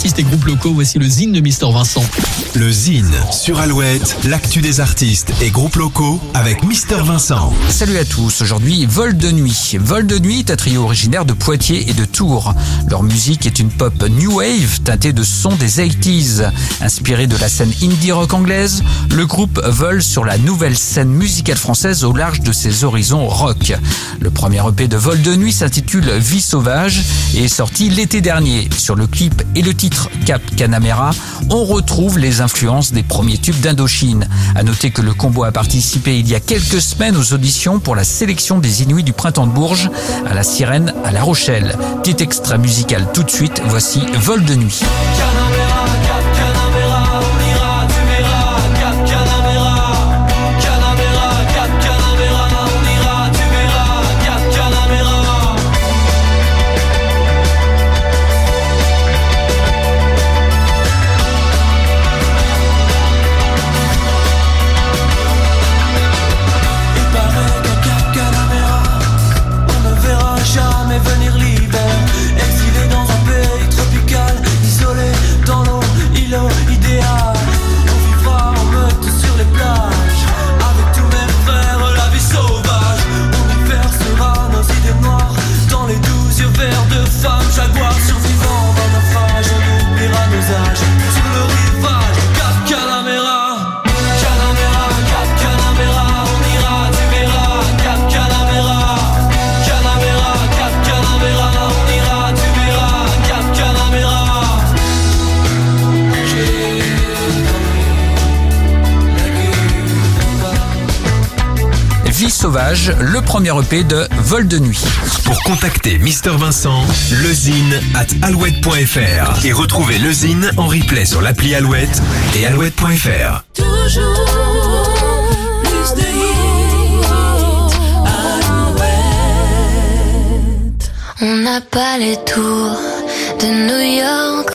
artistes et groupes locaux. Voici le zine de Mister Vincent. Le Zine sur Alouette, l'actu des artistes et groupes locaux avec Mister Vincent. Salut à tous, aujourd'hui Vol de Nuit. Vol de Nuit est un trio originaire de Poitiers et de Tours. Leur musique est une pop new wave teintée de sons des 80s. Inspiré de la scène indie rock anglaise, le groupe vole sur la nouvelle scène musicale française au large de ses horizons rock. Le premier EP de Vol de Nuit s'intitule Vie sauvage et est sorti l'été dernier. Sur le clip et le titre Cap Canamera, on retrouve les influences des premiers tubes d'Indochine. À noter que le combo a participé il y a quelques semaines aux auditions pour la sélection des Inuits du printemps de Bourges, à la Sirène, à La Rochelle. Petit extra musical tout de suite, voici Vol de nuit. Sauvage, le premier EP de Vol de Nuit. Pour contacter Mister Vincent, lezine at alouette.fr et retrouver le Zine en replay sur l'appli Alouette et alouette.fr. toujours plus de hits. Alouette. On n'a pas les tours de New York.